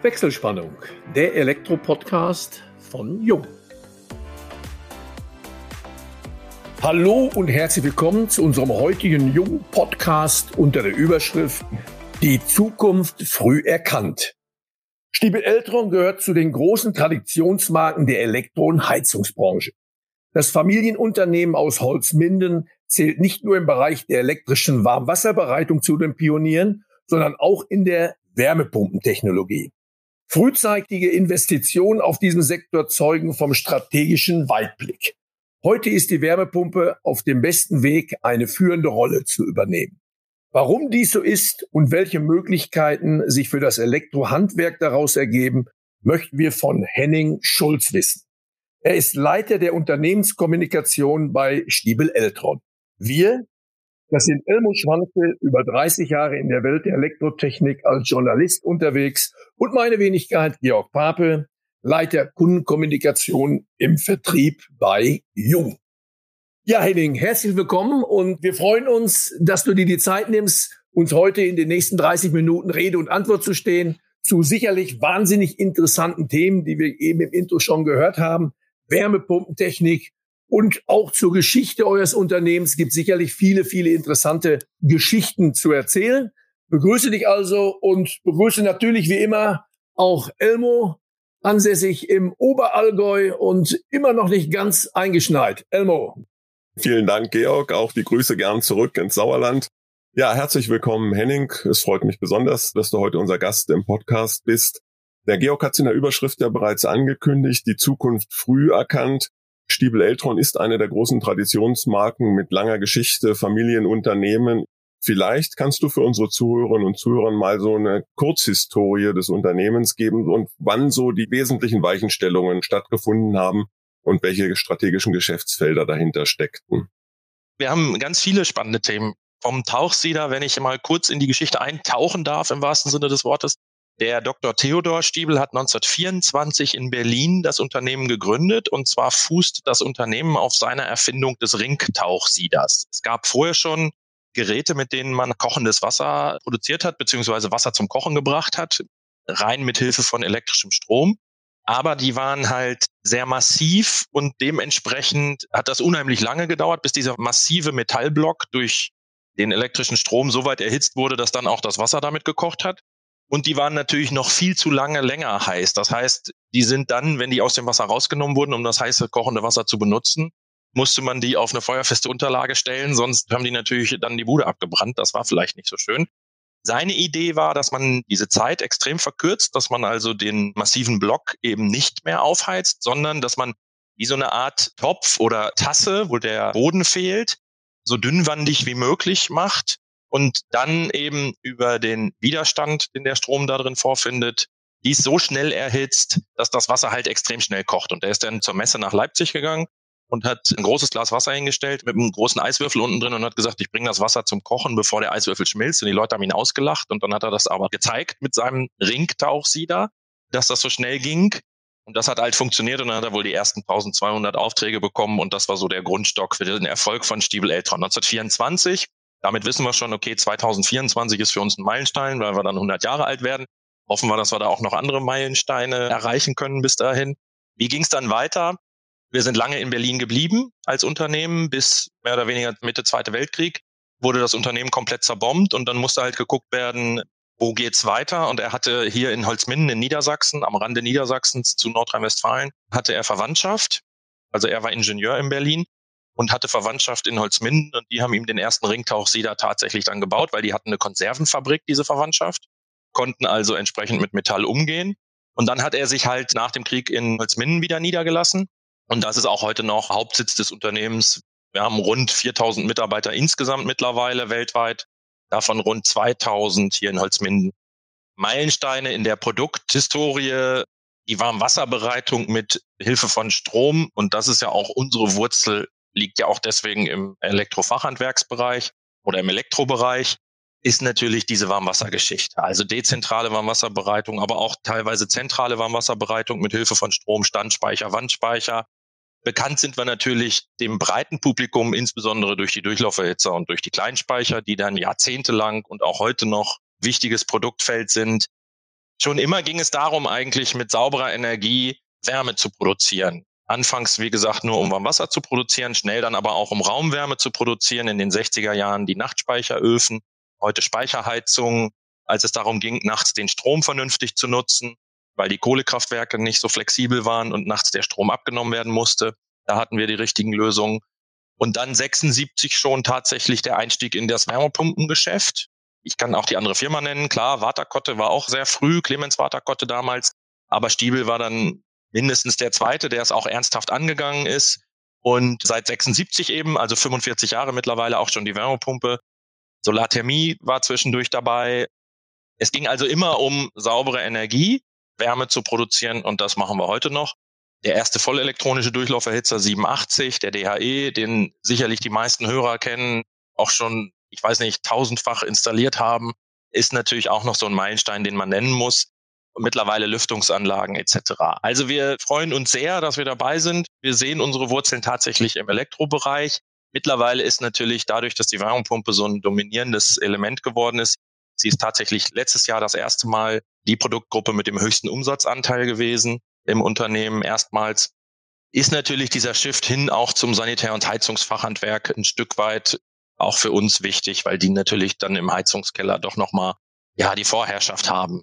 Wechselspannung, der Elektro-Podcast von Jung. Hallo und herzlich willkommen zu unserem heutigen Jung-Podcast unter der Überschrift Die Zukunft früh erkannt. Stiebel Eltron gehört zu den großen Traditionsmarken der Elektro- und Heizungsbranche. Das Familienunternehmen aus Holzminden zählt nicht nur im Bereich der elektrischen Warmwasserbereitung zu den Pionieren, sondern auch in der Wärmepumpentechnologie. Frühzeitige Investitionen auf diesem Sektor zeugen vom strategischen Weitblick. Heute ist die Wärmepumpe auf dem besten Weg, eine führende Rolle zu übernehmen. Warum dies so ist und welche Möglichkeiten sich für das Elektrohandwerk daraus ergeben, möchten wir von Henning Schulz wissen. Er ist Leiter der Unternehmenskommunikation bei Stiebel Eltron. Wir, das sind Elmo Schwanke, über 30 Jahre in der Welt der Elektrotechnik als Journalist unterwegs und meine Wenigkeit Georg Pape, Leiter Kundenkommunikation im Vertrieb bei Jung. Ja, Henning, herzlich willkommen und wir freuen uns, dass du dir die Zeit nimmst, uns heute in den nächsten 30 Minuten Rede und Antwort zu stehen zu sicherlich wahnsinnig interessanten Themen, die wir eben im Intro schon gehört haben. Wärmepumpentechnik, und auch zur Geschichte eures Unternehmens gibt sicherlich viele, viele interessante Geschichten zu erzählen. Begrüße dich also und begrüße natürlich wie immer auch Elmo, ansässig im Oberallgäu und immer noch nicht ganz eingeschneit. Elmo. Vielen Dank, Georg. Auch die Grüße gern zurück ins Sauerland. Ja, herzlich willkommen, Henning. Es freut mich besonders, dass du heute unser Gast im Podcast bist. Der Georg hat es in der Überschrift ja bereits angekündigt, die Zukunft früh erkannt. Stiebel Eltron ist eine der großen Traditionsmarken mit langer Geschichte, Familienunternehmen. Vielleicht kannst du für unsere Zuhörerinnen und Zuhörer mal so eine Kurzhistorie des Unternehmens geben und wann so die wesentlichen Weichenstellungen stattgefunden haben und welche strategischen Geschäftsfelder dahinter steckten. Wir haben ganz viele spannende Themen. Vom Tauchsieder, wenn ich mal kurz in die Geschichte eintauchen darf, im wahrsten Sinne des Wortes, der Dr. Theodor Stiebel hat 1924 in Berlin das Unternehmen gegründet und zwar fußt das Unternehmen auf seiner Erfindung des Ringtauchsieders. Es gab vorher schon Geräte, mit denen man kochendes Wasser produziert hat, beziehungsweise Wasser zum Kochen gebracht hat, rein mit Hilfe von elektrischem Strom. Aber die waren halt sehr massiv und dementsprechend hat das unheimlich lange gedauert, bis dieser massive Metallblock durch den elektrischen Strom so weit erhitzt wurde, dass dann auch das Wasser damit gekocht hat. Und die waren natürlich noch viel zu lange länger heiß. Das heißt, die sind dann, wenn die aus dem Wasser rausgenommen wurden, um das heiße kochende Wasser zu benutzen, musste man die auf eine feuerfeste Unterlage stellen, sonst haben die natürlich dann die Bude abgebrannt. Das war vielleicht nicht so schön. Seine Idee war, dass man diese Zeit extrem verkürzt, dass man also den massiven Block eben nicht mehr aufheizt, sondern dass man wie so eine Art Topf oder Tasse, wo der Boden fehlt, so dünnwandig wie möglich macht und dann eben über den Widerstand, den der Strom da drin vorfindet, dies so schnell erhitzt, dass das Wasser halt extrem schnell kocht. Und er ist dann zur Messe nach Leipzig gegangen und hat ein großes Glas Wasser hingestellt mit einem großen Eiswürfel unten drin und hat gesagt, ich bringe das Wasser zum Kochen, bevor der Eiswürfel schmilzt. Und die Leute haben ihn ausgelacht und dann hat er das aber gezeigt mit seinem Ringtauchsieder, dass das so schnell ging. Und das hat halt funktioniert und dann hat er wohl die ersten 1200 Aufträge bekommen und das war so der Grundstock für den Erfolg von Stiebel Eltron. 1924 damit wissen wir schon, okay, 2024 ist für uns ein Meilenstein, weil wir dann 100 Jahre alt werden. Hoffen wir, dass wir da auch noch andere Meilensteine erreichen können bis dahin. Wie ging es dann weiter? Wir sind lange in Berlin geblieben als Unternehmen bis mehr oder weniger Mitte Zweite Weltkrieg. Wurde das Unternehmen komplett zerbombt und dann musste halt geguckt werden, wo geht's weiter? Und er hatte hier in Holzminden in Niedersachsen, am Rande Niedersachsens zu Nordrhein-Westfalen, hatte er Verwandtschaft. Also er war Ingenieur in Berlin und hatte Verwandtschaft in Holzminden und die haben ihm den ersten Ringtauchsieder tatsächlich dann gebaut, weil die hatten eine Konservenfabrik, diese Verwandtschaft, konnten also entsprechend mit Metall umgehen. Und dann hat er sich halt nach dem Krieg in Holzminden wieder niedergelassen. Und das ist auch heute noch Hauptsitz des Unternehmens. Wir haben rund 4000 Mitarbeiter insgesamt mittlerweile weltweit, davon rund 2000 hier in Holzminden. Meilensteine in der Produkthistorie, die Warmwasserbereitung mit Hilfe von Strom. Und das ist ja auch unsere Wurzel liegt ja auch deswegen im Elektrofachhandwerksbereich oder im Elektrobereich, ist natürlich diese Warmwassergeschichte. Also dezentrale Warmwasserbereitung, aber auch teilweise zentrale Warmwasserbereitung mit Hilfe von Strom, Standspeicher, Wandspeicher. Bekannt sind wir natürlich dem breiten Publikum, insbesondere durch die Durchlauferhitzer und durch die Kleinspeicher, die dann jahrzehntelang und auch heute noch wichtiges Produktfeld sind. Schon immer ging es darum, eigentlich mit sauberer Energie Wärme zu produzieren. Anfangs, wie gesagt, nur um Wasser zu produzieren, schnell dann aber auch um Raumwärme zu produzieren. In den 60er Jahren die Nachtspeicheröfen, heute Speicherheizungen, als es darum ging, nachts den Strom vernünftig zu nutzen, weil die Kohlekraftwerke nicht so flexibel waren und nachts der Strom abgenommen werden musste. Da hatten wir die richtigen Lösungen. Und dann 76 schon tatsächlich der Einstieg in das Wärmepumpengeschäft. Ich kann auch die andere Firma nennen. Klar, Waterkotte war auch sehr früh, Clemens Waterkotte damals. Aber Stiebel war dann mindestens der zweite, der es auch ernsthaft angegangen ist. Und seit 76 eben, also 45 Jahre mittlerweile auch schon die Wärmepumpe. Solarthermie war zwischendurch dabei. Es ging also immer um saubere Energie, Wärme zu produzieren und das machen wir heute noch. Der erste vollelektronische Durchlauferhitzer 87, der DHE, den sicherlich die meisten Hörer kennen, auch schon, ich weiß nicht, tausendfach installiert haben, ist natürlich auch noch so ein Meilenstein, den man nennen muss mittlerweile Lüftungsanlagen etc. Also wir freuen uns sehr, dass wir dabei sind. Wir sehen unsere Wurzeln tatsächlich im Elektrobereich. Mittlerweile ist natürlich dadurch, dass die Wärmepumpe so ein dominierendes Element geworden ist, sie ist tatsächlich letztes Jahr das erste Mal die Produktgruppe mit dem höchsten Umsatzanteil gewesen im Unternehmen erstmals. Ist natürlich dieser Shift hin auch zum Sanitär- und Heizungsfachhandwerk ein Stück weit auch für uns wichtig, weil die natürlich dann im Heizungskeller doch nochmal ja, die Vorherrschaft haben.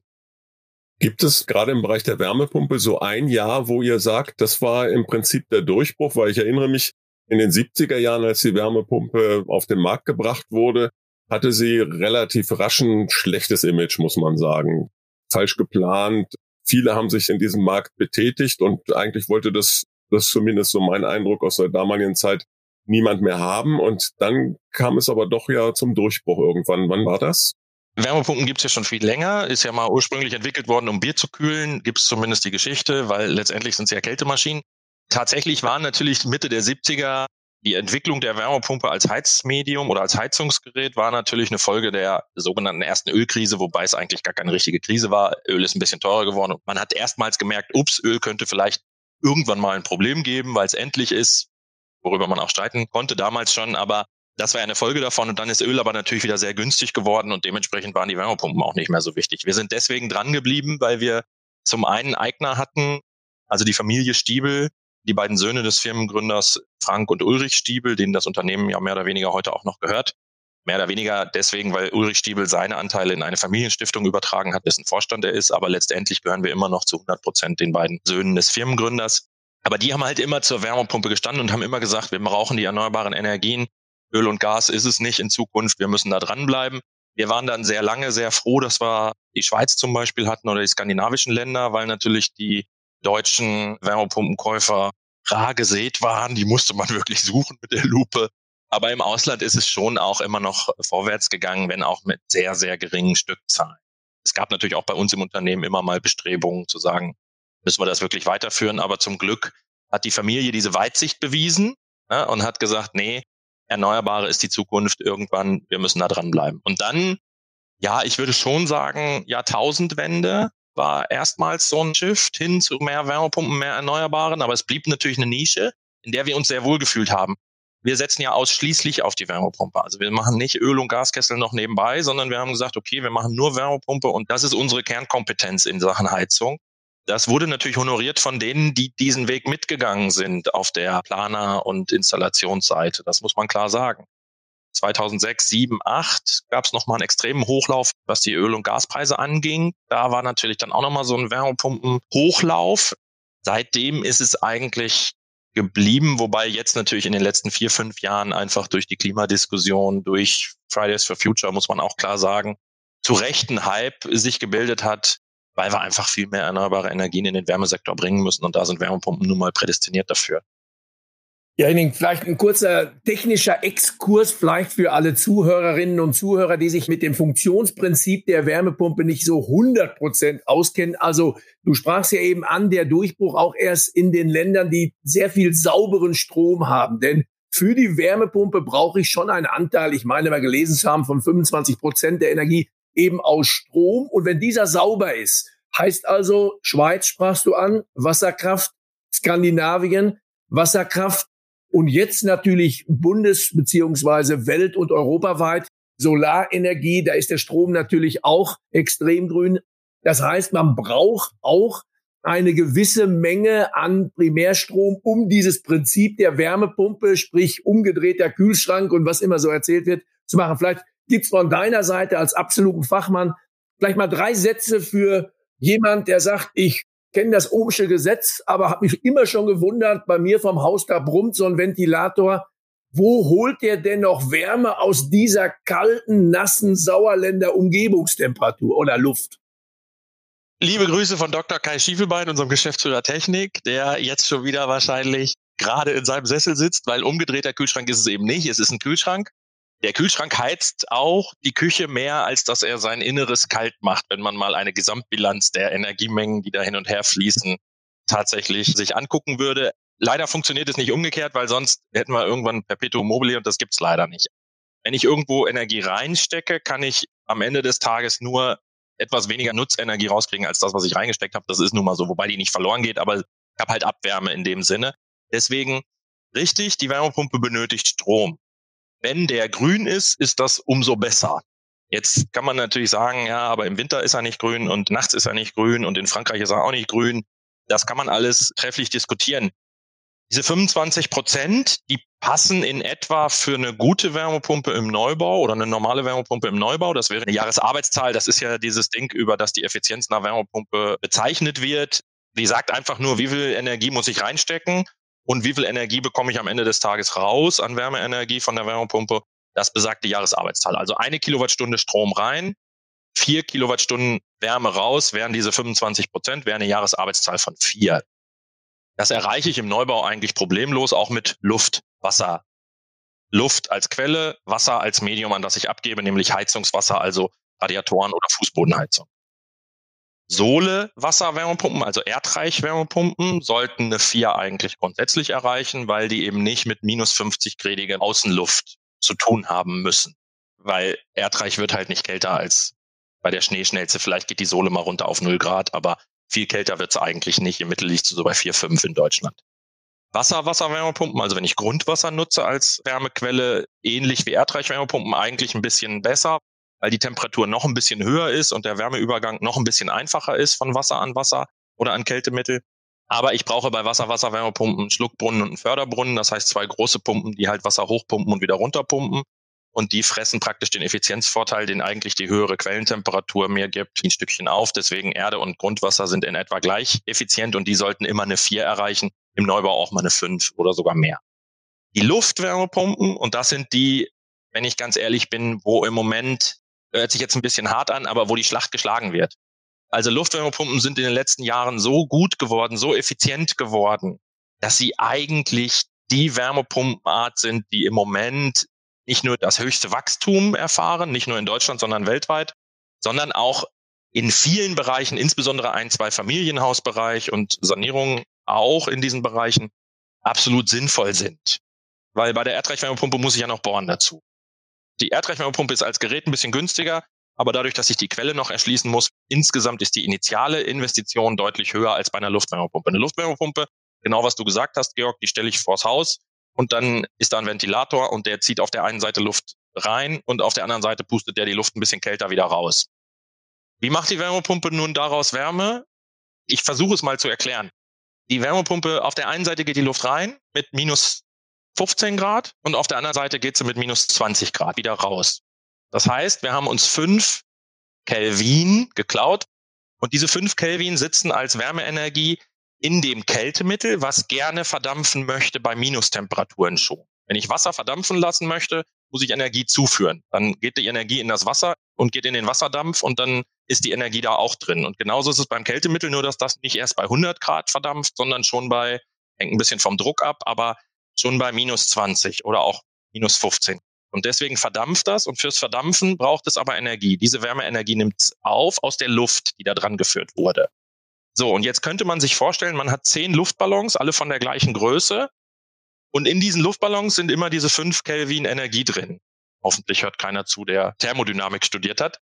Gibt es gerade im Bereich der Wärmepumpe so ein Jahr, wo ihr sagt, das war im Prinzip der Durchbruch, weil ich erinnere mich, in den 70er Jahren, als die Wärmepumpe auf den Markt gebracht wurde, hatte sie relativ rasch ein schlechtes Image, muss man sagen. Falsch geplant. Viele haben sich in diesem Markt betätigt und eigentlich wollte das, das zumindest so mein Eindruck aus der damaligen Zeit, niemand mehr haben. Und dann kam es aber doch ja zum Durchbruch irgendwann. Wann war das? Wärmepumpen gibt es ja schon viel länger, ist ja mal ursprünglich entwickelt worden, um Bier zu kühlen, gibt es zumindest die Geschichte, weil letztendlich sind es ja Kältemaschinen. Tatsächlich waren natürlich Mitte der 70er die Entwicklung der Wärmepumpe als Heizmedium oder als Heizungsgerät war natürlich eine Folge der sogenannten ersten Ölkrise, wobei es eigentlich gar keine richtige Krise war. Öl ist ein bisschen teurer geworden und man hat erstmals gemerkt, ups, Öl könnte vielleicht irgendwann mal ein Problem geben, weil es endlich ist, worüber man auch streiten konnte damals schon, aber das war eine Folge davon und dann ist Öl aber natürlich wieder sehr günstig geworden und dementsprechend waren die Wärmepumpen auch nicht mehr so wichtig. Wir sind deswegen dran geblieben, weil wir zum einen Eigner hatten, also die Familie Stiebel, die beiden Söhne des Firmengründers Frank und Ulrich Stiebel, denen das Unternehmen ja mehr oder weniger heute auch noch gehört. Mehr oder weniger deswegen, weil Ulrich Stiebel seine Anteile in eine Familienstiftung übertragen hat, dessen Vorstand er ist. Aber letztendlich gehören wir immer noch zu 100 Prozent den beiden Söhnen des Firmengründers. Aber die haben halt immer zur Wärmepumpe gestanden und haben immer gesagt, wir brauchen die erneuerbaren Energien. Öl und Gas ist es nicht in Zukunft. Wir müssen da dranbleiben. Wir waren dann sehr lange sehr froh, dass wir die Schweiz zum Beispiel hatten oder die skandinavischen Länder, weil natürlich die deutschen Wärmepumpenkäufer rar gesät waren. Die musste man wirklich suchen mit der Lupe. Aber im Ausland ist es schon auch immer noch vorwärts gegangen, wenn auch mit sehr, sehr geringen Stückzahlen. Es gab natürlich auch bei uns im Unternehmen immer mal Bestrebungen zu sagen, müssen wir das wirklich weiterführen. Aber zum Glück hat die Familie diese Weitsicht bewiesen ja, und hat gesagt, nee, Erneuerbare ist die Zukunft irgendwann, wir müssen da dranbleiben. Und dann, ja, ich würde schon sagen, Jahrtausendwende war erstmals so ein Shift hin zu mehr Wärmepumpen, mehr Erneuerbaren, aber es blieb natürlich eine Nische, in der wir uns sehr wohl gefühlt haben. Wir setzen ja ausschließlich auf die Wärmepumpe. Also wir machen nicht Öl- und Gaskessel noch nebenbei, sondern wir haben gesagt, okay, wir machen nur Wärmepumpe und das ist unsere Kernkompetenz in Sachen Heizung. Das wurde natürlich honoriert von denen, die diesen Weg mitgegangen sind auf der Planer- und Installationsseite. Das muss man klar sagen. 2006, 7, 8 gab es nochmal einen extremen Hochlauf, was die Öl- und Gaspreise anging. Da war natürlich dann auch nochmal so ein Wärmepumpen-Hochlauf. Seitdem ist es eigentlich geblieben, wobei jetzt natürlich in den letzten vier, fünf Jahren einfach durch die Klimadiskussion, durch Fridays for Future, muss man auch klar sagen, zu rechten Hype sich gebildet hat, weil wir einfach viel mehr erneuerbare Energien in den Wärmesektor bringen müssen und da sind Wärmepumpen nun mal prädestiniert dafür. Ja, vielleicht ein kurzer technischer Exkurs vielleicht für alle Zuhörerinnen und Zuhörer, die sich mit dem Funktionsprinzip der Wärmepumpe nicht so 100 Prozent auskennen. Also du sprachst ja eben an, der Durchbruch auch erst in den Ländern, die sehr viel sauberen Strom haben. Denn für die Wärmepumpe brauche ich schon einen Anteil, ich meine mal gelesen zu haben, von 25 Prozent der Energie eben aus Strom. Und wenn dieser sauber ist, heißt also, Schweiz sprachst du an, Wasserkraft, Skandinavien, Wasserkraft und jetzt natürlich bundes- beziehungsweise welt- und europaweit Solarenergie. Da ist der Strom natürlich auch extrem grün. Das heißt, man braucht auch eine gewisse Menge an Primärstrom, um dieses Prinzip der Wärmepumpe, sprich umgedrehter Kühlschrank und was immer so erzählt wird, zu machen. Vielleicht gibt's von deiner Seite als absoluten Fachmann vielleicht mal drei Sätze für jemand, der sagt, ich kenne das Ohmsche Gesetz, aber habe mich immer schon gewundert, bei mir vom Haus da brummt so ein Ventilator. Wo holt der denn noch Wärme aus dieser kalten, nassen Sauerländer Umgebungstemperatur oder Luft? Liebe Grüße von Dr. Kai Schiefelbein, unserem Geschäftsführer Technik, der jetzt schon wieder wahrscheinlich gerade in seinem Sessel sitzt, weil umgedrehter Kühlschrank ist es eben nicht. Es ist ein Kühlschrank. Der Kühlschrank heizt auch die Küche mehr, als dass er sein Inneres kalt macht, wenn man mal eine Gesamtbilanz der Energiemengen, die da hin und her fließen, tatsächlich sich angucken würde. Leider funktioniert es nicht umgekehrt, weil sonst hätten wir irgendwann Perpetuum mobile und das gibt's leider nicht. Wenn ich irgendwo Energie reinstecke, kann ich am Ende des Tages nur etwas weniger Nutzenergie rauskriegen als das, was ich reingesteckt habe. Das ist nun mal so, wobei die nicht verloren geht, aber ich habe halt Abwärme in dem Sinne. Deswegen richtig, die Wärmepumpe benötigt Strom. Wenn der grün ist, ist das umso besser. Jetzt kann man natürlich sagen, ja, aber im Winter ist er nicht grün und nachts ist er nicht grün und in Frankreich ist er auch nicht grün. Das kann man alles trefflich diskutieren. Diese 25 Prozent, die passen in etwa für eine gute Wärmepumpe im Neubau oder eine normale Wärmepumpe im Neubau. Das wäre eine Jahresarbeitszahl. Das ist ja dieses Ding, über das die Effizienz einer Wärmepumpe bezeichnet wird. Die sagt einfach nur, wie viel Energie muss ich reinstecken und wie viel Energie bekomme ich am Ende des Tages raus an Wärmeenergie von der Wärmepumpe. Das besagt die Jahresarbeitszahl. Also eine Kilowattstunde Strom rein, vier Kilowattstunden Wärme raus, wären diese 25 Prozent, wäre eine Jahresarbeitszahl von vier. Das erreiche ich im Neubau eigentlich problemlos, auch mit Luft, Wasser. Luft als Quelle, Wasser als Medium, an das ich abgebe, nämlich Heizungswasser, also Radiatoren oder Fußbodenheizung. Sohle Wasserwärmepumpen, also Erdreichwärmepumpen, sollten eine 4 eigentlich grundsätzlich erreichen, weil die eben nicht mit minus 50 gradiger Außenluft zu tun haben müssen. Weil Erdreich wird halt nicht kälter als bei der Schneeschnelze. Vielleicht geht die Sohle mal runter auf 0 Grad, aber viel kälter wird es eigentlich nicht. Im Mittel liegt sie so bei 4, 5 in Deutschland. Wasser-Wasserwärmepumpen, also wenn ich Grundwasser nutze als Wärmequelle, ähnlich wie Erdreichwärmepumpen, eigentlich ein bisschen besser, weil die Temperatur noch ein bisschen höher ist und der Wärmeübergang noch ein bisschen einfacher ist von Wasser an Wasser oder an Kältemittel. Aber ich brauche bei Wasser-Wasserwärmepumpen einen Schluckbrunnen und einen Förderbrunnen. Das heißt zwei große Pumpen, die halt Wasser hochpumpen und wieder runterpumpen und die fressen praktisch den Effizienzvorteil, den eigentlich die höhere Quellentemperatur mir gibt, ein Stückchen auf. Deswegen Erde und Grundwasser sind in etwa gleich effizient und die sollten immer eine 4 erreichen, im Neubau auch mal eine 5 oder sogar mehr. Die Luftwärmepumpen, und das sind die, wenn ich ganz ehrlich bin, wo im Moment, hört sich jetzt ein bisschen hart an, aber wo die Schlacht geschlagen wird. Also Luftwärmepumpen sind in den letzten Jahren so gut geworden, so effizient geworden, dass sie eigentlich die Wärmepumpenart sind, die im Moment nicht nur das höchste Wachstum erfahren, nicht nur in Deutschland, sondern weltweit, sondern auch in vielen Bereichen, insbesondere ein, zwei Familienhausbereich und Sanierung auch in diesen Bereichen absolut sinnvoll sind. Weil bei der Erdreichwärmepumpe muss ich ja noch bohren dazu. Die Erdreichwärmepumpe ist als Gerät ein bisschen günstiger, aber dadurch, dass ich die Quelle noch erschließen muss, insgesamt ist die initiale Investition deutlich höher als bei einer Luftwärmepumpe. Eine Luftwärmepumpe, genau was du gesagt hast, Georg, die stelle ich vors Haus, und dann ist da ein Ventilator und der zieht auf der einen Seite Luft rein und auf der anderen Seite pustet der die Luft ein bisschen kälter wieder raus. Wie macht die Wärmepumpe nun daraus Wärme? Ich versuche es mal zu erklären. Die Wärmepumpe, auf der einen Seite geht die Luft rein mit minus 15 Grad und auf der anderen Seite geht sie mit minus 20 Grad wieder raus. Das heißt, wir haben uns fünf Kelvin geklaut und diese fünf Kelvin sitzen als Wärmeenergie in dem Kältemittel, was gerne verdampfen möchte bei Minustemperaturen schon. Wenn ich Wasser verdampfen lassen möchte, muss ich Energie zuführen. Dann geht die Energie in das Wasser und geht in den Wasserdampf und dann ist die Energie da auch drin. Und genauso ist es beim Kältemittel, nur dass das nicht erst bei 100 Grad verdampft, sondern schon bei, hängt ein bisschen vom Druck ab, aber schon bei minus 20 oder auch minus 15. Und deswegen verdampft das und fürs Verdampfen braucht es aber Energie. Diese Wärmeenergie nimmt es auf aus der Luft, die da dran geführt wurde. So, und jetzt könnte man sich vorstellen, man hat zehn Luftballons, alle von der gleichen Größe. Und in diesen Luftballons sind immer diese fünf Kelvin Energie drin. Hoffentlich hört keiner zu, der Thermodynamik studiert hat.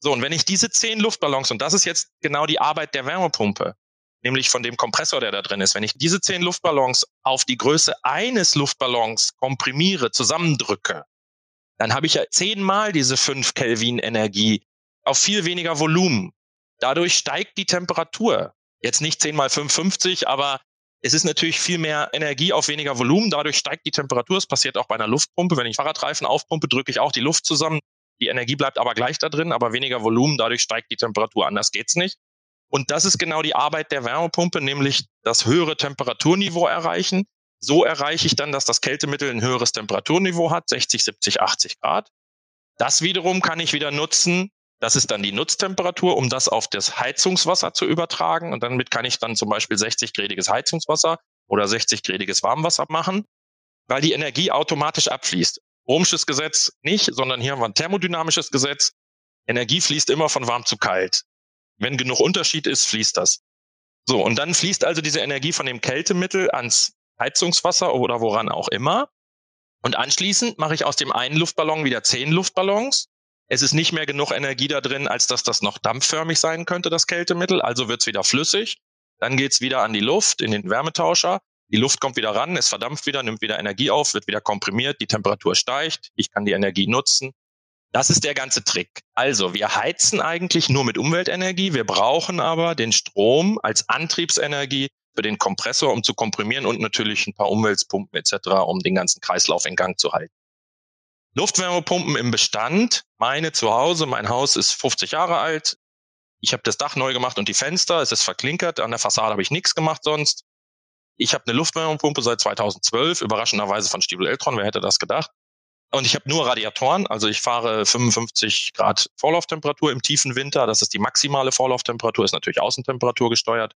So, und wenn ich diese zehn Luftballons, und das ist jetzt genau die Arbeit der Wärmepumpe, nämlich von dem Kompressor, der da drin ist, wenn ich diese zehn Luftballons auf die Größe eines Luftballons komprimiere, zusammendrücke, dann habe ich ja zehnmal diese fünf Kelvin Energie auf viel weniger Volumen. Dadurch steigt die Temperatur. Jetzt nicht 10 mal 550, aber es ist natürlich viel mehr Energie auf weniger Volumen. Dadurch steigt die Temperatur. Es passiert auch bei einer Luftpumpe. Wenn ich Fahrradreifen aufpumpe, drücke ich auch die Luft zusammen. Die Energie bleibt aber gleich da drin, aber weniger Volumen. Dadurch steigt die Temperatur. Anders geht's nicht. Und das ist genau die Arbeit der Wärmepumpe, nämlich das höhere Temperaturniveau erreichen. So erreiche ich dann, dass das Kältemittel ein höheres Temperaturniveau hat, 60, 70, 80 Grad. Das wiederum kann ich wieder nutzen. Das ist dann die Nutztemperatur, um das auf das Heizungswasser zu übertragen. Und damit kann ich dann zum Beispiel 60-gradiges Heizungswasser oder 60-gradiges Warmwasser machen, weil die Energie automatisch abfließt. Ohmsches Gesetz nicht, sondern hier haben wir ein thermodynamisches Gesetz. Energie fließt immer von warm zu kalt. Wenn genug Unterschied ist, fließt das. So, und dann fließt also diese Energie von dem Kältemittel ans Heizungswasser oder woran auch immer. Und anschließend mache ich aus dem einen Luftballon wieder zehn Luftballons. Es ist nicht mehr genug Energie da drin, als dass das noch dampfförmig sein könnte, das Kältemittel. Also wird es wieder flüssig. Dann geht es wieder an die Luft, in den Wärmetauscher. Die Luft kommt wieder ran, es verdampft wieder, nimmt wieder Energie auf, wird wieder komprimiert, die Temperatur steigt, ich kann die Energie nutzen. Das ist der ganze Trick. Also, wir heizen eigentlich nur mit Umweltenergie, wir brauchen aber den Strom als Antriebsenergie für den Kompressor, um zu komprimieren und natürlich ein paar Umweltpumpen etc., um den ganzen Kreislauf in Gang zu halten. Luftwärmepumpen im Bestand. Meine zu Hause, mein Haus ist 50 Jahre alt. Ich habe das Dach neu gemacht und die Fenster. Es ist verklinkert. An der Fassade habe ich nichts gemacht sonst. Ich habe eine Luftwärmepumpe seit 2012, überraschenderweise von Stiebel Eltron. Wer hätte das gedacht? Und ich habe nur Radiatoren, also ich fahre 55 Grad Vorlauftemperatur im tiefen Winter. Das ist die maximale Vorlauftemperatur, ist natürlich Außentemperatur gesteuert.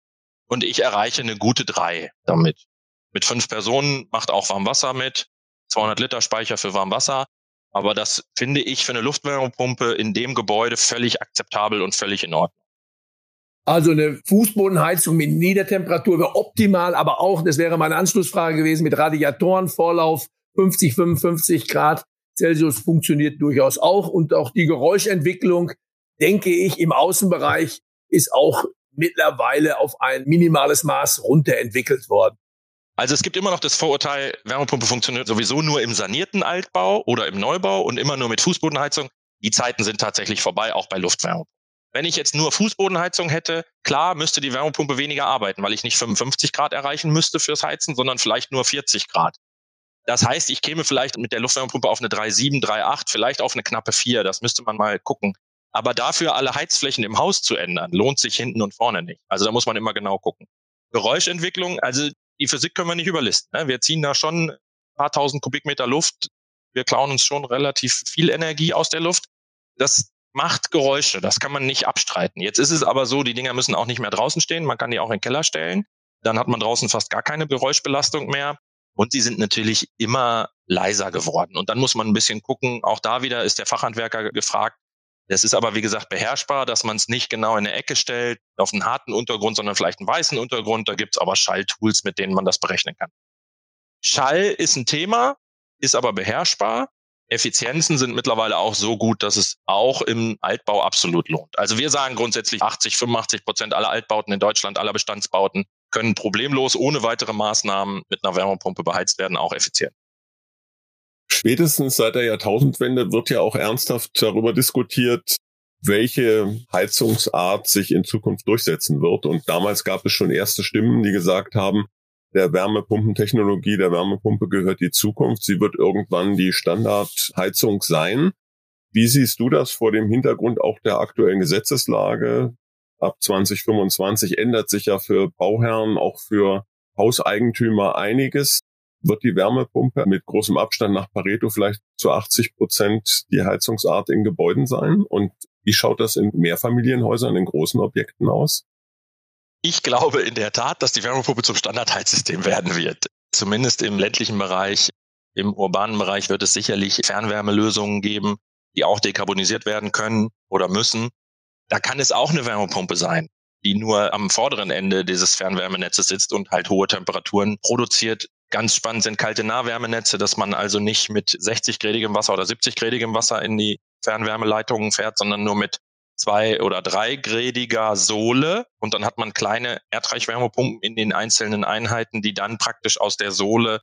Und ich erreiche eine gute drei damit. Mit fünf Personen macht auch Warmwasser mit, 200 Liter Speicher für Warmwasser. Aber das finde ich für eine Luftwärmepumpe in dem Gebäude völlig akzeptabel und völlig in Ordnung. Also eine Fußbodenheizung mit Niedertemperatur wäre optimal, aber auch, das wäre meine Anschlussfrage gewesen, mit Radiatorenvorlauf 50, 55 Grad Celsius funktioniert durchaus auch. Und auch die Geräuschentwicklung, denke ich, im Außenbereich ist auch mittlerweile auf ein minimales Maß runterentwickelt worden. Also es gibt immer noch das Vorurteil, Wärmepumpe funktioniert sowieso nur im sanierten Altbau oder im Neubau und immer nur mit Fußbodenheizung. Die Zeiten sind tatsächlich vorbei, auch bei Luftwärme. Wenn ich jetzt nur Fußbodenheizung hätte, klar müsste die Wärmepumpe weniger arbeiten, weil ich nicht 55 Grad erreichen müsste fürs Heizen, sondern vielleicht nur 40 Grad. Das heißt, ich käme vielleicht mit der Luftwärmepumpe auf eine 3,7, 3,8, vielleicht auf eine knappe 4. Das müsste man mal gucken. Aber dafür alle Heizflächen im Haus zu ändern, lohnt sich hinten und vorne nicht. Also da muss man immer genau gucken. Geräuschentwicklung, also die Physik können wir nicht überlisten. Ne? Wir ziehen da schon ein paar tausend Kubikmeter Luft. Wir klauen uns schon relativ viel Energie aus der Luft. Das macht Geräusche, das kann man nicht abstreiten. Jetzt ist es aber so, die Dinger müssen auch nicht mehr draußen stehen, man kann die auch in den Keller stellen. Dann hat man draußen fast gar keine Geräuschbelastung mehr. Und sie sind natürlich immer leiser geworden. Und dann muss man ein bisschen gucken. Auch da wieder ist der Fachhandwerker gefragt, das ist aber, wie gesagt, beherrschbar, dass man es nicht genau in eine Ecke stellt, auf einen harten Untergrund, sondern vielleicht einen weißen Untergrund. Da gibt's aber Schalltools, mit denen man das berechnen kann. Schall ist ein Thema, ist aber beherrschbar. Effizienzen sind mittlerweile auch so gut, dass es auch im Altbau absolut lohnt. Also wir sagen grundsätzlich 80, 85 Prozent aller Altbauten in Deutschland, aller Bestandsbauten können problemlos ohne weitere Maßnahmen mit einer Wärmepumpe beheizt werden, auch effizient. Spätestens seit der Jahrtausendwende wird ja auch ernsthaft darüber diskutiert, welche Heizungsart sich in Zukunft durchsetzen wird. Und damals gab es schon erste Stimmen, die gesagt haben, der Wärmepumpentechnologie, der Wärmepumpe gehört die Zukunft. Sie wird irgendwann die Standardheizung sein. Wie siehst du das vor dem Hintergrund auch der aktuellen Gesetzeslage? Ab 2025 ändert sich ja für Bauherren, auch für Hauseigentümer einiges wird die Wärmepumpe mit großem Abstand nach Pareto vielleicht zu 80 Prozent die Heizungsart in Gebäuden sein? Und wie schaut das in Mehrfamilienhäusern, in großen Objekten aus? Ich glaube in der Tat, dass die Wärmepumpe zum Standardheizsystem werden wird. Zumindest im ländlichen Bereich. Im urbanen Bereich wird es sicherlich Fernwärmelösungen geben, die auch dekarbonisiert werden können oder müssen. Da kann es auch eine Wärmepumpe sein, die nur am vorderen Ende dieses Fernwärmenetzes sitzt und halt hohe Temperaturen produziert, Ganz spannend sind kalte Nahwärmenetze, dass man also nicht mit 60-gradigem Wasser oder 70-gradigem Wasser in die Fernwärmeleitungen fährt, sondern nur mit zwei oder dreigradiger Sohle und dann hat man kleine Erdreichwärmepumpen in den einzelnen Einheiten, die dann praktisch aus der Sohle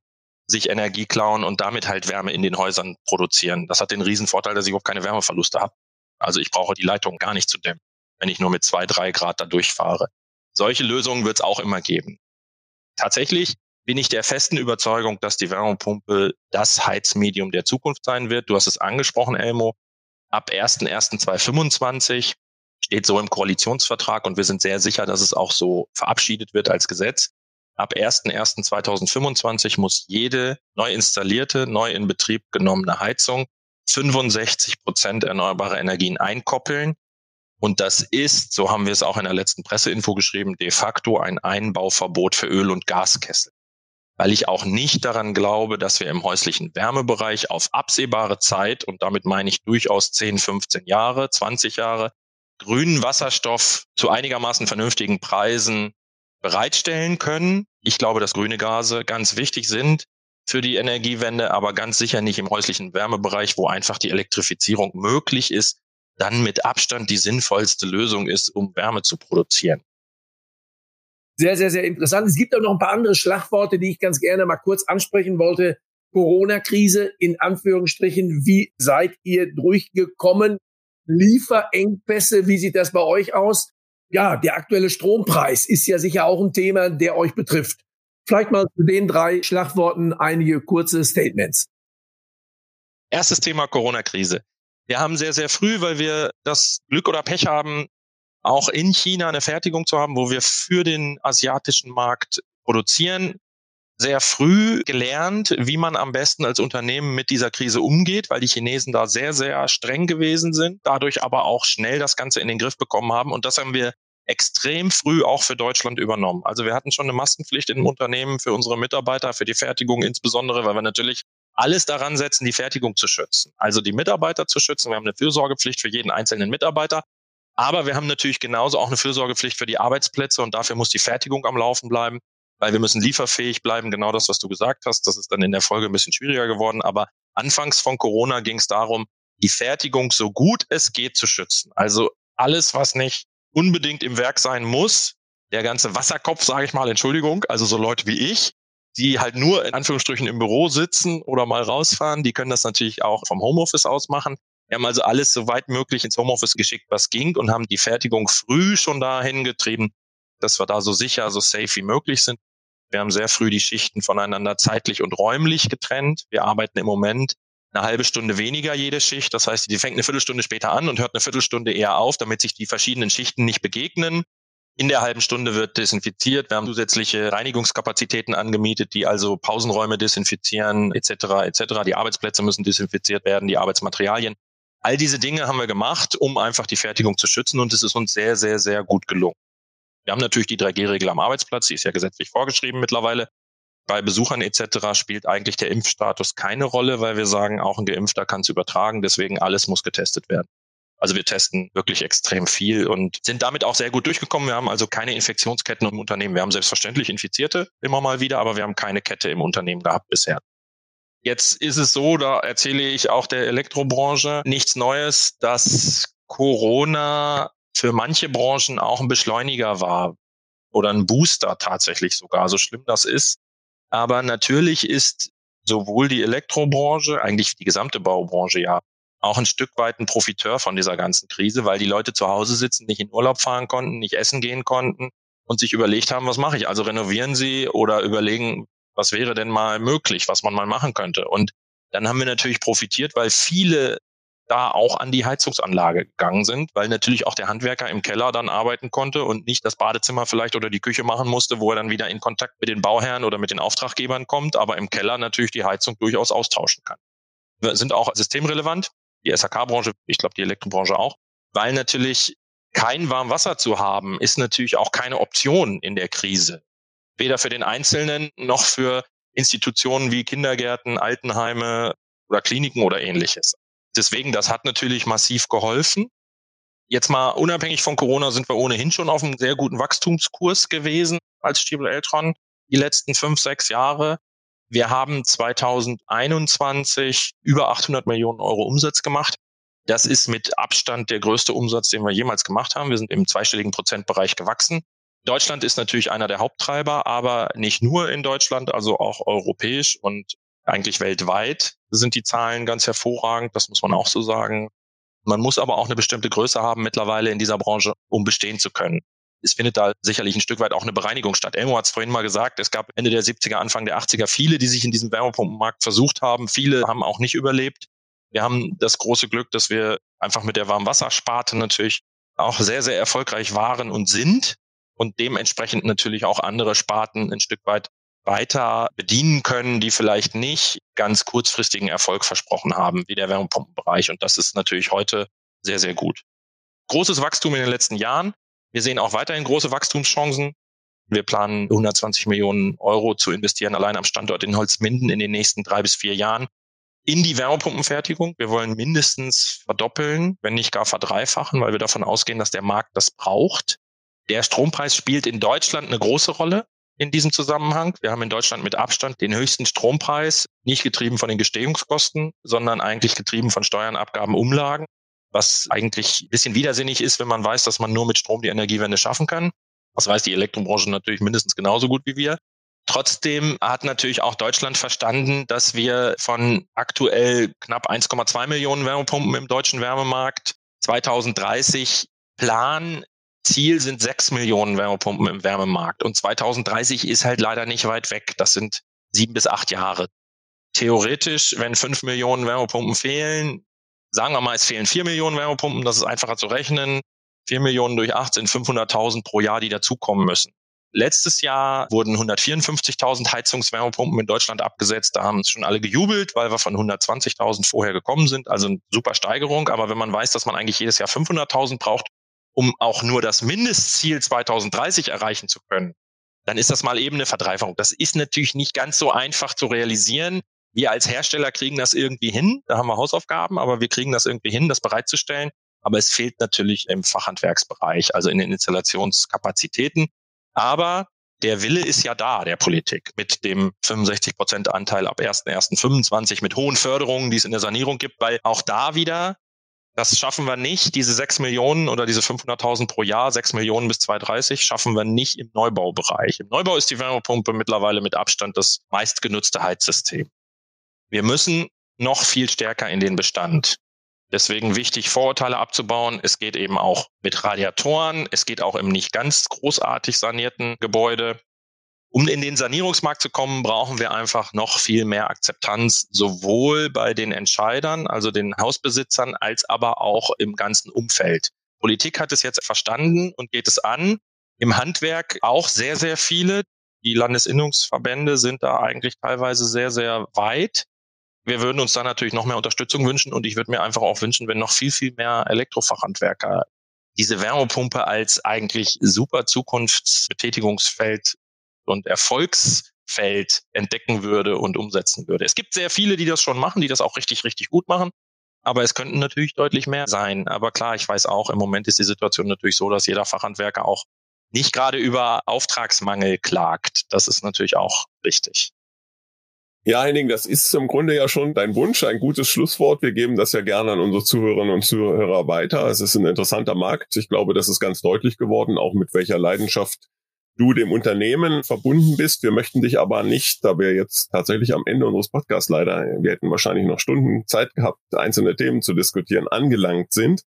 sich Energie klauen und damit halt Wärme in den Häusern produzieren. Das hat den Riesenvorteil, dass ich überhaupt keine Wärmeverluste habe. Also ich brauche die Leitung gar nicht zu dämmen. wenn ich nur mit zwei, drei Grad da durchfahre. Solche Lösungen wird es auch immer geben. Tatsächlich bin ich der festen Überzeugung, dass die Wärmepumpe das Heizmedium der Zukunft sein wird. Du hast es angesprochen, Elmo. Ab 1.1.2025 steht so im Koalitionsvertrag und wir sind sehr sicher, dass es auch so verabschiedet wird als Gesetz. Ab 1.1.2025 muss jede neu installierte, neu in Betrieb genommene Heizung 65 Prozent erneuerbare Energien einkoppeln. Und das ist, so haben wir es auch in der letzten Presseinfo geschrieben, de facto ein Einbauverbot für Öl- und Gaskessel. Weil ich auch nicht daran glaube, dass wir im häuslichen Wärmebereich auf absehbare Zeit, und damit meine ich durchaus 10, 15 Jahre, 20 Jahre, grünen Wasserstoff zu einigermaßen vernünftigen Preisen bereitstellen können. Ich glaube, dass grüne Gase ganz wichtig sind für die Energiewende, aber ganz sicher nicht im häuslichen Wärmebereich, wo einfach die Elektrifizierung möglich ist, dann mit Abstand die sinnvollste Lösung ist, um Wärme zu produzieren. Sehr, sehr, sehr interessant. Es gibt auch noch ein paar andere Schlagworte, die ich ganz gerne mal kurz ansprechen wollte. Corona-Krise in Anführungsstrichen. Wie seid ihr durchgekommen? Lieferengpässe, wie sieht das bei euch aus? Ja, der aktuelle Strompreis ist ja sicher auch ein Thema, der euch betrifft. Vielleicht mal zu den drei Schlagworten einige kurze Statements. Erstes Thema Corona-Krise. Wir haben sehr, sehr früh, weil wir das Glück oder Pech haben, auch in China eine Fertigung zu haben, wo wir für den asiatischen Markt produzieren, sehr früh gelernt, wie man am besten als Unternehmen mit dieser Krise umgeht, weil die Chinesen da sehr, sehr streng gewesen sind, dadurch aber auch schnell das Ganze in den Griff bekommen haben. Und das haben wir extrem früh auch für Deutschland übernommen. Also wir hatten schon eine Maskenpflicht im Unternehmen für unsere Mitarbeiter, für die Fertigung insbesondere, weil wir natürlich alles daran setzen, die Fertigung zu schützen. Also die Mitarbeiter zu schützen. Wir haben eine Fürsorgepflicht für jeden einzelnen Mitarbeiter. Aber wir haben natürlich genauso auch eine Fürsorgepflicht für die Arbeitsplätze und dafür muss die Fertigung am Laufen bleiben weil wir müssen lieferfähig bleiben. Genau das, was du gesagt hast. Das ist dann in der Folge ein bisschen schwieriger geworden. Aber anfangs von Corona ging es darum, die Fertigung so gut es geht zu schützen. Also alles, was nicht unbedingt im Werk sein muss, der ganze Wasserkopf, sage ich mal, Entschuldigung, also so Leute wie ich, die halt nur in Anführungsstrichen im Büro sitzen oder mal rausfahren, die können das natürlich auch vom Homeoffice aus machen. Wir haben also alles so weit möglich ins Homeoffice geschickt, was ging und haben die Fertigung früh schon dahin getrieben, dass wir da so sicher, so safe wie möglich sind. Wir haben sehr früh die Schichten voneinander zeitlich und räumlich getrennt. Wir arbeiten im Moment eine halbe Stunde weniger jede Schicht. Das heißt, die fängt eine Viertelstunde später an und hört eine Viertelstunde eher auf, damit sich die verschiedenen Schichten nicht begegnen. In der halben Stunde wird desinfiziert. Wir haben zusätzliche Reinigungskapazitäten angemietet, die also Pausenräume desinfizieren etc. etc. Die Arbeitsplätze müssen desinfiziert werden, die Arbeitsmaterialien. All diese Dinge haben wir gemacht, um einfach die Fertigung zu schützen und es ist uns sehr, sehr, sehr gut gelungen. Wir haben natürlich die 3G-Regel am Arbeitsplatz, die ist ja gesetzlich vorgeschrieben mittlerweile. Bei Besuchern etc. spielt eigentlich der Impfstatus keine Rolle, weil wir sagen, auch ein Geimpfter kann es übertragen, deswegen alles muss getestet werden. Also wir testen wirklich extrem viel und sind damit auch sehr gut durchgekommen. Wir haben also keine Infektionsketten im Unternehmen. Wir haben selbstverständlich Infizierte immer mal wieder, aber wir haben keine Kette im Unternehmen gehabt bisher. Jetzt ist es so, da erzähle ich auch der Elektrobranche nichts Neues, dass Corona für manche Branchen auch ein Beschleuniger war oder ein Booster tatsächlich sogar, so schlimm das ist. Aber natürlich ist sowohl die Elektrobranche, eigentlich die gesamte Baubranche ja, auch ein Stück weit ein Profiteur von dieser ganzen Krise, weil die Leute zu Hause sitzen, nicht in Urlaub fahren konnten, nicht essen gehen konnten und sich überlegt haben, was mache ich? Also renovieren sie oder überlegen, was wäre denn mal möglich, was man mal machen könnte. Und dann haben wir natürlich profitiert, weil viele da auch an die Heizungsanlage gegangen sind, weil natürlich auch der Handwerker im Keller dann arbeiten konnte und nicht das Badezimmer vielleicht oder die Küche machen musste, wo er dann wieder in Kontakt mit den Bauherren oder mit den Auftraggebern kommt, aber im Keller natürlich die Heizung durchaus austauschen kann. Wir sind auch systemrelevant, die SAK-Branche, ich glaube die Elektrobranche auch, weil natürlich kein Warmwasser zu haben, ist natürlich auch keine Option in der Krise. Weder für den Einzelnen noch für Institutionen wie Kindergärten, Altenheime oder Kliniken oder ähnliches. Deswegen, das hat natürlich massiv geholfen. Jetzt mal unabhängig von Corona sind wir ohnehin schon auf einem sehr guten Wachstumskurs gewesen als Stiebel Eltron die letzten fünf, sechs Jahre. Wir haben 2021 über 800 Millionen Euro Umsatz gemacht. Das ist mit Abstand der größte Umsatz, den wir jemals gemacht haben. Wir sind im zweistelligen Prozentbereich gewachsen. Deutschland ist natürlich einer der Haupttreiber, aber nicht nur in Deutschland, also auch europäisch und eigentlich weltweit sind die Zahlen ganz hervorragend, das muss man auch so sagen. Man muss aber auch eine bestimmte Größe haben mittlerweile in dieser Branche, um bestehen zu können. Es findet da sicherlich ein Stück weit auch eine Bereinigung statt. Elmo hat es vorhin mal gesagt, es gab Ende der 70er, Anfang der 80er viele, die sich in diesem Wärmepumpenmarkt versucht haben. Viele haben auch nicht überlebt. Wir haben das große Glück, dass wir einfach mit der Warmwassersparte natürlich auch sehr, sehr erfolgreich waren und sind und dementsprechend natürlich auch andere Sparten ein Stück weit weiter bedienen können, die vielleicht nicht ganz kurzfristigen Erfolg versprochen haben, wie der Wärmepumpenbereich. Und das ist natürlich heute sehr, sehr gut. Großes Wachstum in den letzten Jahren. Wir sehen auch weiterhin große Wachstumschancen. Wir planen 120 Millionen Euro zu investieren allein am Standort in Holzminden in den nächsten drei bis vier Jahren in die Wärmepumpenfertigung. Wir wollen mindestens verdoppeln, wenn nicht gar verdreifachen, weil wir davon ausgehen, dass der Markt das braucht. Der Strompreis spielt in Deutschland eine große Rolle in diesem Zusammenhang. Wir haben in Deutschland mit Abstand den höchsten Strompreis, nicht getrieben von den Gestehungskosten, sondern eigentlich getrieben von Steuern, Abgaben, Umlagen, was eigentlich ein bisschen widersinnig ist, wenn man weiß, dass man nur mit Strom die Energiewende schaffen kann. Das weiß die Elektrobranche natürlich mindestens genauso gut wie wir. Trotzdem hat natürlich auch Deutschland verstanden, dass wir von aktuell knapp 1,2 Millionen Wärmepumpen im deutschen Wärmemarkt 2030 Plan Ziel sind sechs Millionen Wärmepumpen im Wärmemarkt. Und 2030 ist halt leider nicht weit weg. Das sind sieben bis acht Jahre. Theoretisch, wenn fünf Millionen Wärmepumpen fehlen, sagen wir mal, es fehlen vier Millionen Wärmepumpen, das ist einfacher zu rechnen. Vier Millionen durch acht sind 500.000 pro Jahr, die dazukommen müssen. Letztes Jahr wurden 154.000 Heizungswärmepumpen in Deutschland abgesetzt. Da haben es schon alle gejubelt, weil wir von 120.000 vorher gekommen sind. Also eine super Steigerung. Aber wenn man weiß, dass man eigentlich jedes Jahr 500.000 braucht, um auch nur das Mindestziel 2030 erreichen zu können, dann ist das mal eben eine Verdreifachung. Das ist natürlich nicht ganz so einfach zu realisieren. Wir als Hersteller kriegen das irgendwie hin. Da haben wir Hausaufgaben, aber wir kriegen das irgendwie hin, das bereitzustellen. Aber es fehlt natürlich im Fachhandwerksbereich, also in den Installationskapazitäten. Aber der Wille ist ja da, der Politik, mit dem 65 Prozent Anteil ab 1.1.25, mit hohen Förderungen, die es in der Sanierung gibt, weil auch da wieder das schaffen wir nicht. Diese sechs Millionen oder diese 500.000 pro Jahr, sechs Millionen bis 2030, schaffen wir nicht im Neubaubereich. Im Neubau ist die Wärmepumpe mittlerweile mit Abstand das meistgenutzte Heizsystem. Wir müssen noch viel stärker in den Bestand. Deswegen wichtig, Vorurteile abzubauen. Es geht eben auch mit Radiatoren. Es geht auch im nicht ganz großartig sanierten Gebäude. Um in den Sanierungsmarkt zu kommen, brauchen wir einfach noch viel mehr Akzeptanz, sowohl bei den Entscheidern, also den Hausbesitzern, als aber auch im ganzen Umfeld. Politik hat es jetzt verstanden und geht es an. Im Handwerk auch sehr, sehr viele. Die Landesinnungsverbände sind da eigentlich teilweise sehr, sehr weit. Wir würden uns da natürlich noch mehr Unterstützung wünschen und ich würde mir einfach auch wünschen, wenn noch viel, viel mehr Elektrofachhandwerker diese Wärmepumpe als eigentlich super Zukunftsbetätigungsfeld und Erfolgsfeld entdecken würde und umsetzen würde. Es gibt sehr viele, die das schon machen, die das auch richtig, richtig gut machen. Aber es könnten natürlich deutlich mehr sein. Aber klar, ich weiß auch, im Moment ist die Situation natürlich so, dass jeder Fachhandwerker auch nicht gerade über Auftragsmangel klagt. Das ist natürlich auch richtig. Ja, Henning, das ist im Grunde ja schon dein Wunsch, ein gutes Schlusswort. Wir geben das ja gerne an unsere Zuhörerinnen und Zuhörer weiter. Es ist ein interessanter Markt. Ich glaube, das ist ganz deutlich geworden, auch mit welcher Leidenschaft du dem Unternehmen verbunden bist. Wir möchten dich aber nicht, da wir jetzt tatsächlich am Ende unseres Podcasts leider, wir hätten wahrscheinlich noch Stunden Zeit gehabt, einzelne Themen zu diskutieren, angelangt sind.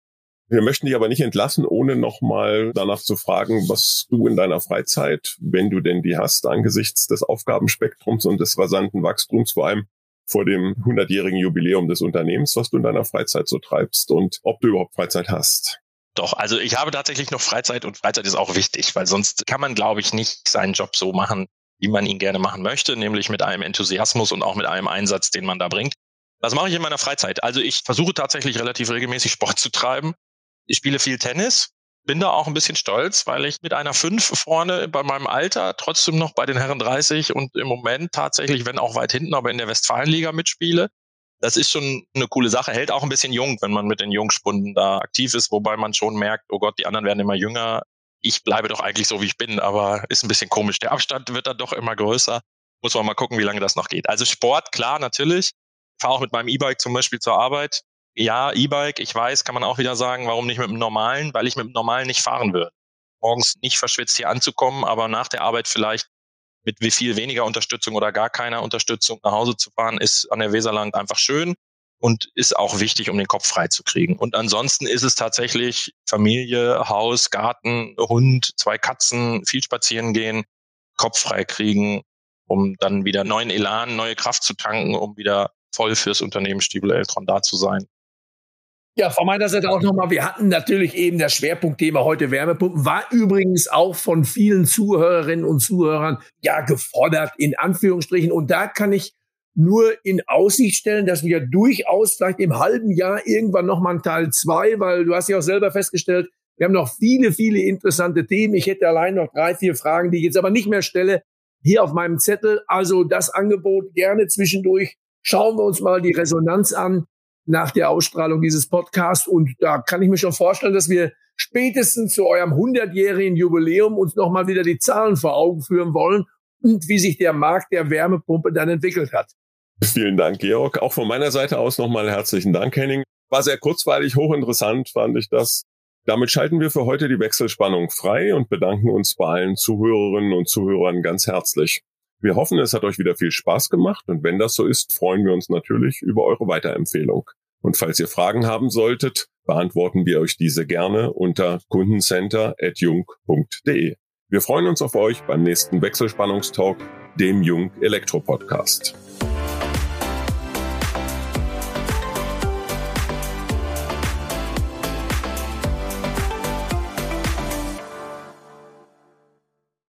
Wir möchten dich aber nicht entlassen, ohne nochmal danach zu fragen, was du in deiner Freizeit, wenn du denn die hast, angesichts des Aufgabenspektrums und des rasanten Wachstums, vor allem vor dem 100-jährigen Jubiläum des Unternehmens, was du in deiner Freizeit so treibst und ob du überhaupt Freizeit hast. Doch, also ich habe tatsächlich noch Freizeit und Freizeit ist auch wichtig, weil sonst kann man, glaube ich, nicht seinen Job so machen, wie man ihn gerne machen möchte, nämlich mit einem Enthusiasmus und auch mit einem Einsatz, den man da bringt. Was mache ich in meiner Freizeit? Also ich versuche tatsächlich relativ regelmäßig Sport zu treiben. Ich spiele viel Tennis, bin da auch ein bisschen stolz, weil ich mit einer 5 vorne bei meinem Alter trotzdem noch bei den Herren 30 und im Moment tatsächlich, wenn auch weit hinten, aber in der Westfalenliga mitspiele das ist schon eine coole Sache. Hält auch ein bisschen jung, wenn man mit den Jungspunden da aktiv ist, wobei man schon merkt, oh Gott, die anderen werden immer jünger. Ich bleibe doch eigentlich so, wie ich bin, aber ist ein bisschen komisch. Der Abstand wird dann doch immer größer. Muss man mal gucken, wie lange das noch geht. Also Sport, klar, natürlich. Fahre auch mit meinem E-Bike zum Beispiel zur Arbeit. Ja, E-Bike, ich weiß, kann man auch wieder sagen, warum nicht mit dem normalen? Weil ich mit dem normalen nicht fahren würde. Morgens nicht verschwitzt hier anzukommen, aber nach der Arbeit vielleicht mit wie viel weniger Unterstützung oder gar keiner Unterstützung nach Hause zu fahren, ist an der Weserland einfach schön. und ist auch wichtig, um den Kopf frei zu kriegen. Und ansonsten ist es tatsächlich Familie, Haus, Garten, Hund, zwei Katzen, viel spazieren gehen, Kopf frei kriegen, um dann wieder neuen Elan, neue Kraft zu tanken, um wieder voll fürs Unternehmen Stiebel Eltron da zu sein. Ja, von meiner Seite auch nochmal, wir hatten natürlich eben das Schwerpunktthema heute Wärmepumpen, war übrigens auch von vielen Zuhörerinnen und Zuhörern ja gefordert, in Anführungsstrichen. Und da kann ich nur in Aussicht stellen, dass wir durchaus vielleicht im halben Jahr irgendwann nochmal einen Teil zwei, weil du hast ja auch selber festgestellt, wir haben noch viele, viele interessante Themen. Ich hätte allein noch drei, vier Fragen, die ich jetzt aber nicht mehr stelle, hier auf meinem Zettel. Also das Angebot gerne zwischendurch. Schauen wir uns mal die Resonanz an nach der Ausstrahlung dieses Podcasts. Und da kann ich mir schon vorstellen, dass wir spätestens zu eurem 100-jährigen Jubiläum uns nochmal wieder die Zahlen vor Augen führen wollen und wie sich der Markt der Wärmepumpe dann entwickelt hat. Vielen Dank, Georg. Auch von meiner Seite aus nochmal herzlichen Dank, Henning. War sehr kurzweilig, hochinteressant fand ich das. Damit schalten wir für heute die Wechselspannung frei und bedanken uns bei allen Zuhörerinnen und Zuhörern ganz herzlich. Wir hoffen, es hat euch wieder viel Spaß gemacht und wenn das so ist, freuen wir uns natürlich über eure Weiterempfehlung. Und falls ihr Fragen haben solltet, beantworten wir euch diese gerne unter kundencenter.jung.de. Wir freuen uns auf euch beim nächsten Wechselspannungstalk, dem Jung Elektro Podcast.